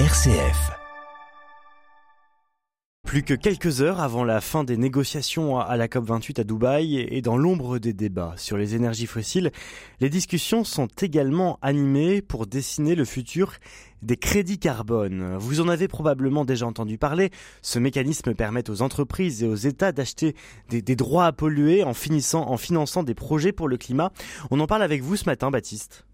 RCF. Plus que quelques heures avant la fin des négociations à la COP28 à Dubaï et dans l'ombre des débats sur les énergies fossiles, les discussions sont également animées pour dessiner le futur des crédits carbone. Vous en avez probablement déjà entendu parler. Ce mécanisme permet aux entreprises et aux États d'acheter des, droits à polluer en finançant des projets pour le climat. On en parle avec vous ce matin, Baptiste.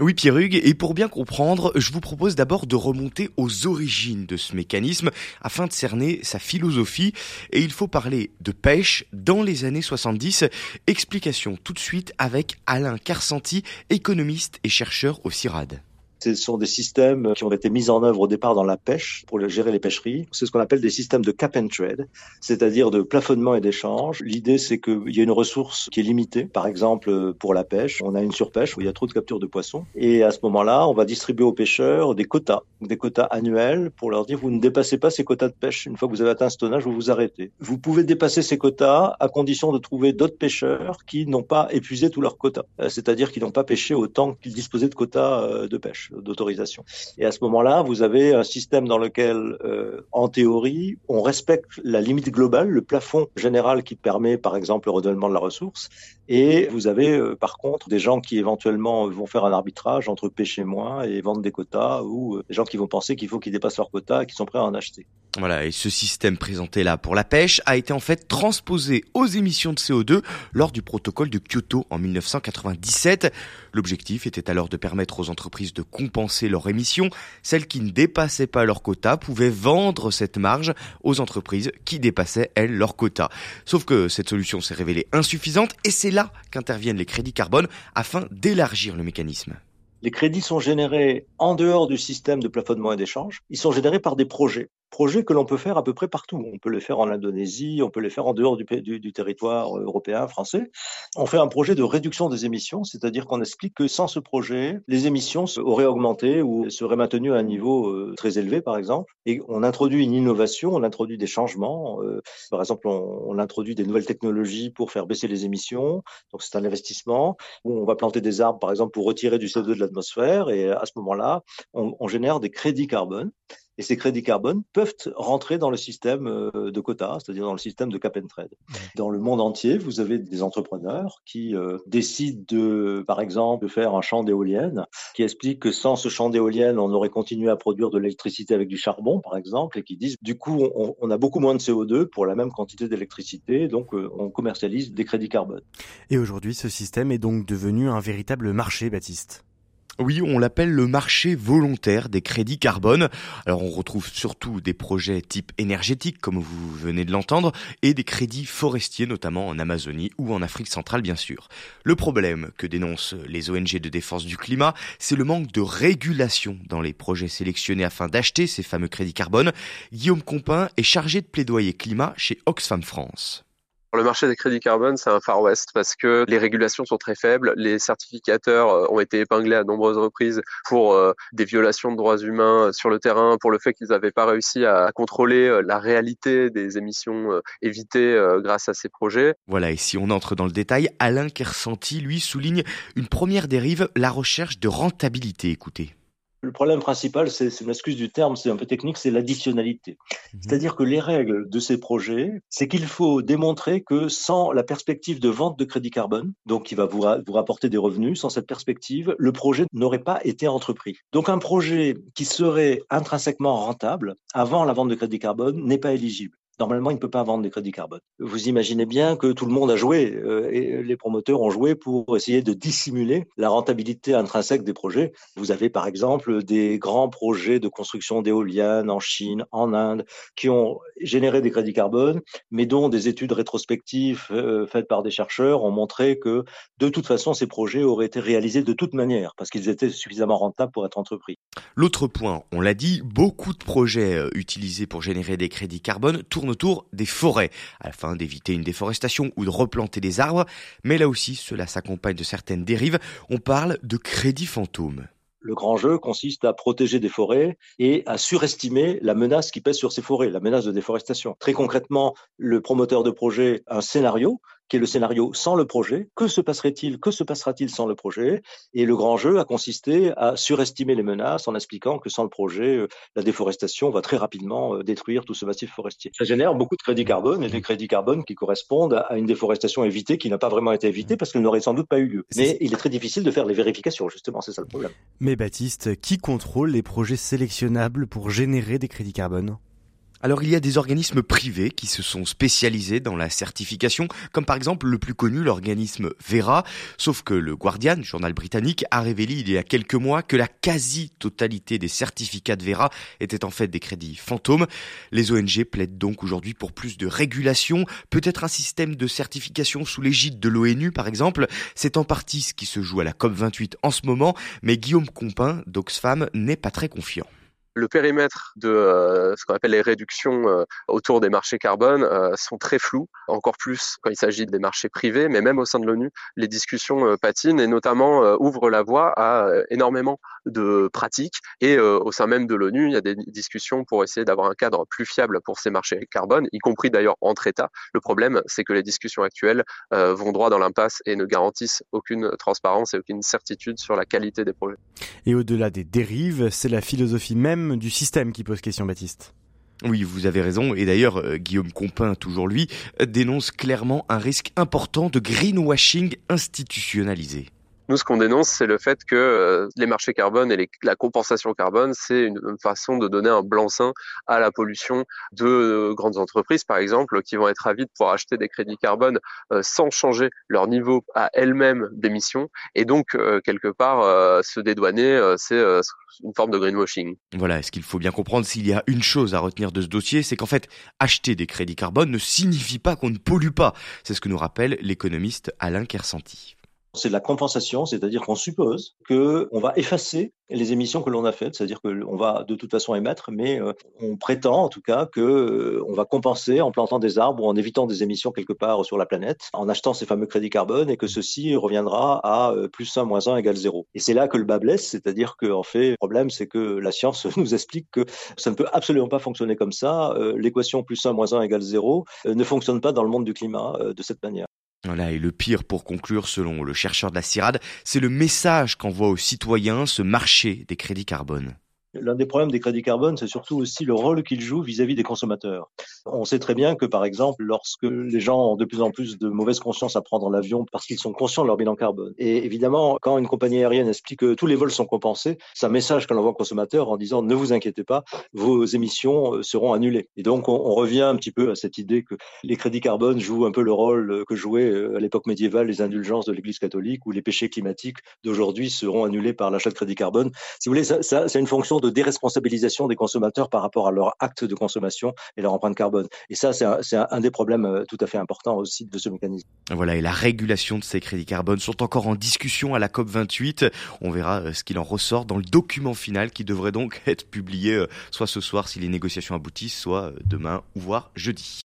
Oui, Pierre Hugues, et pour bien comprendre, je vous propose d'abord de remonter aux origines de ce mécanisme afin de cerner sa philosophie. Et il faut parler de pêche dans les années 70. Explication tout de suite avec Alain Carsanti, économiste et chercheur au CIRAD. Ce sont des systèmes qui ont été mis en œuvre au départ dans la pêche pour gérer les pêcheries. C'est ce qu'on appelle des systèmes de cap and trade, c'est-à-dire de plafonnement et d'échange. L'idée, c'est qu'il y a une ressource qui est limitée. Par exemple, pour la pêche, on a une surpêche où il y a trop de capture de poissons. Et à ce moment-là, on va distribuer aux pêcheurs des quotas, des quotas annuels pour leur dire, vous ne dépassez pas ces quotas de pêche. Une fois que vous avez atteint ce tonnage, vous vous arrêtez. Vous pouvez dépasser ces quotas à condition de trouver d'autres pêcheurs qui n'ont pas épuisé tous leurs quotas. Euh, c'est-à-dire qui n'ont pas pêché autant qu'ils disposaient de quotas euh, de pêche d'autorisation. Et à ce moment-là, vous avez un système dans lequel, euh, en théorie, on respecte la limite globale, le plafond général qui permet, par exemple, le renouvellement de la ressource. Et vous avez, euh, par contre, des gens qui éventuellement vont faire un arbitrage entre pêcher moins et vendre des quotas, ou euh, des gens qui vont penser qu'il faut qu'ils dépassent leurs quotas et qui sont prêts à en acheter. Voilà, et ce système présenté là pour la pêche a été en fait transposé aux émissions de CO2 lors du protocole de Kyoto en 1997. L'objectif était alors de permettre aux entreprises de compenser leurs émissions. Celles qui ne dépassaient pas leur quota pouvaient vendre cette marge aux entreprises qui dépassaient, elles, leur quota. Sauf que cette solution s'est révélée insuffisante et c'est là qu'interviennent les crédits carbone afin d'élargir le mécanisme. Les crédits sont générés en dehors du système de plafonnement et d'échange. Ils sont générés par des projets projets que l'on peut faire à peu près partout. On peut les faire en Indonésie, on peut les faire en dehors du, territoire européen, français. On fait un projet de réduction des émissions, c'est-à-dire qu'on explique que sans ce projet, les émissions auraient augmenté ou seraient maintenues à un niveau euh, très élevé, par exemple. Et on introduit une innovation, on introduit des changements. Euh, par exemple, on, introduit des nouvelles technologies pour faire baisser les émissions. Donc c'est un investissement. Où on va planter des arbres, par exemple, pour retirer du CO2 de l'atmosphère. Et à ce moment-là, on génère des crédits carbone. Et ces crédits carbone peuvent rentrer dans le système euh, de quotas, c'est-à-dire dans le système de cap and trade. Dans le monde entier, vous avez des entrepreneurs qui euh, décident de, par exemple, de faire un champ d'éoliennes, qui expliquent que sans ce champ d'éoliennes, on aurait continué à produire de l'électricité avec du charbon, par exemple, et qui disent, du coup, on, on a beaucoup moins de CO2 pour la même quantité d'électricité, donc euh, on commercialise des crédits carbone. Et aujourd'hui, ce système est donc devenu un véritable marché, Baptiste? Oui, on l'appelle le marché volontaire des crédits carbone. Alors on retrouve surtout des projets type énergétique, comme vous venez de l'entendre, et des crédits forestiers, notamment en Amazonie ou en Afrique centrale, bien sûr. Le problème que dénoncent les ONG de défense du climat, c'est le manque de régulation dans les projets sélectionnés afin d'acheter ces fameux crédits carbone. Guillaume Compin est chargé de plaidoyer climat chez Oxfam France. Le marché des crédits carbone, c'est un Far West parce que les régulations sont très faibles. Les certificateurs euh, ont été épinglés à nombreuses reprises pour euh, des violations de droits humains sur le terrain, pour le fait qu'ils n'avaient pas réussi à contrôler euh, la réalité des émissions évitées grâce à ces projets. Voilà, et si on entre dans le détail, Alain Kersenti, lui, souligne une première dérive, la recherche de rentabilité. Écoutez. Le problème principal, c'est une excuse du terme, c'est un peu technique, c'est l'additionnalité. Mmh. C'est-à-dire que les règles de ces projets, c'est qu'il faut démontrer que sans la perspective de vente de crédit carbone, donc qui va vous, vous rapporter des revenus, sans cette perspective, le projet n'aurait pas été entrepris. Donc un projet qui serait intrinsèquement rentable avant la vente de crédit carbone n'est pas éligible normalement, il ne peut pas vendre des crédits carbone. Vous imaginez bien que tout le monde a joué, euh, et les promoteurs ont joué pour essayer de dissimuler la rentabilité intrinsèque des projets. Vous avez par exemple des grands projets de construction d'éoliennes en Chine, en Inde, qui ont généré des crédits carbone, mais dont des études rétrospectives euh, faites par des chercheurs ont montré que de toute façon, ces projets auraient été réalisés de toute manière, parce qu'ils étaient suffisamment rentables pour être entrepris. L'autre point, on l'a dit, beaucoup de projets euh, utilisés pour générer des crédits carbone tournent autour des forêts, afin d'éviter une déforestation ou de replanter des arbres, mais là aussi cela s'accompagne de certaines dérives, on parle de crédit fantôme. Le grand jeu consiste à protéger des forêts et à surestimer la menace qui pèse sur ces forêts, la menace de déforestation. Très concrètement, le promoteur de projet a un scénario qui est le scénario sans le projet. Que se passerait-il Que se passera-t-il sans le projet? Et le grand jeu a consisté à surestimer les menaces en expliquant que sans le projet, euh, la déforestation va très rapidement euh, détruire tout ce massif forestier. Ça génère beaucoup de crédits carbone et des crédits carbone qui correspondent à une déforestation évitée qui n'a pas vraiment été évitée parce qu'elle n'aurait sans doute pas eu lieu. Mais il est très difficile de faire les vérifications, justement, c'est ça le problème. Mais Baptiste, qui contrôle les projets sélectionnables pour générer des crédits carbone? Alors il y a des organismes privés qui se sont spécialisés dans la certification, comme par exemple le plus connu, l'organisme Vera, sauf que le Guardian, journal britannique, a révélé il y a quelques mois que la quasi-totalité des certificats de Vera étaient en fait des crédits fantômes. Les ONG plaident donc aujourd'hui pour plus de régulation, peut-être un système de certification sous l'égide de l'ONU par exemple. C'est en partie ce qui se joue à la COP28 en ce moment, mais Guillaume Compin d'Oxfam n'est pas très confiant le périmètre de euh, ce qu'on appelle les réductions euh, autour des marchés carbone euh, sont très flous, encore plus quand il s'agit des marchés privés, mais même au sein de l'ONU, les discussions patinent et notamment ouvrent la voie à énormément de pratiques. Et au sein même de l'ONU, il y a des discussions pour essayer d'avoir un cadre plus fiable pour ces marchés carbone, y compris d'ailleurs entre États. Le problème, c'est que les discussions actuelles vont droit dans l'impasse et ne garantissent aucune transparence et aucune certitude sur la qualité des projets. Et au-delà des dérives, c'est la philosophie même du système qui pose question, Baptiste. Oui, vous avez raison. Et d'ailleurs, euh, Guillaume Compin, toujours lui, dénonce clairement un risque important de greenwashing institutionnalisé. Nous, ce qu'on dénonce, c'est le fait que euh, les marchés carbone et la compensation carbone, c'est une, façon de donner un blanc-seing à la pollution de euh, grandes entreprises, par exemple, qui vont être ravies de pouvoir acheter des crédits carbone euh, sans changer leur niveau à elles-mêmes d'émissions. Et donc, quelque part, se dédouaner, c'est une forme de greenwashing. Voilà, ce qu'il faut bien comprendre, s'il y a une chose à retenir de ce dossier, c'est qu'en fait, acheter des crédits carbone ne signifie pas qu'on ne pollue pas. C'est ce que nous rappelle l'économiste Alain Kersanti. C'est de la compensation, c'est-à-dire qu'on suppose que on va effacer les émissions que l'on a faites, c'est-à-dire qu'on va de toute façon émettre, mais euh, on prétend en tout cas que euh, on va compenser en plantant des arbres ou en évitant des émissions quelque part sur la planète, en achetant ces fameux crédits carbone, et que ceci reviendra à euh, plus 1 moins 1 égale 0. Et c'est là que le bas blesse, c'est-à-dire que fait, le problème c'est que la science nous explique que ça ne peut absolument pas fonctionner comme ça. L'équation plus 1 moins 1 égale 0 ne fonctionne pas dans le monde du climat de cette manière. Voilà, et le pire pour conclure, selon le chercheur de la CIRAD, c'est le message qu'envoie aux citoyens ce marché des crédits carbone. L'un des problèmes des crédits carbone, c'est surtout aussi le rôle qu'ils jouent vis-à-vis des consommateurs. On sait très bien que, par exemple, lorsque les gens ont de plus en plus de mauvaise conscience à prendre l'avion parce qu'ils sont conscients de leur bilan carbone, et évidemment, quand une compagnie aérienne explique que tous les vols sont compensés, c'est un message qu'on envoie aux consommateurs en disant ne vous inquiétez pas, vos émissions euh, seront annulées. Et donc, on, revient un petit peu à cette idée que les crédits carbone jouent un peu le rôle que jouaient euh, à l'époque médiévale les indulgences de l'Église catholique, où les péchés climatiques d'aujourd'hui seront annulés par l'achat de crédits carbone. Si vous voulez, ça, ça c'est une fonction de déresponsabilisation des consommateurs par rapport à leur acte de consommation et leur empreinte carbone. Et ça, c'est un, un, des problèmes euh, tout à fait importants aussi de ce mécanisme. Voilà, et la régulation de ces crédits carbone sont encore en discussion à la COP28. On verra euh, ce qu'il en ressort dans le document final qui devrait donc être publié euh, soit ce soir si les négociations aboutissent, soit demain ou voire jeudi.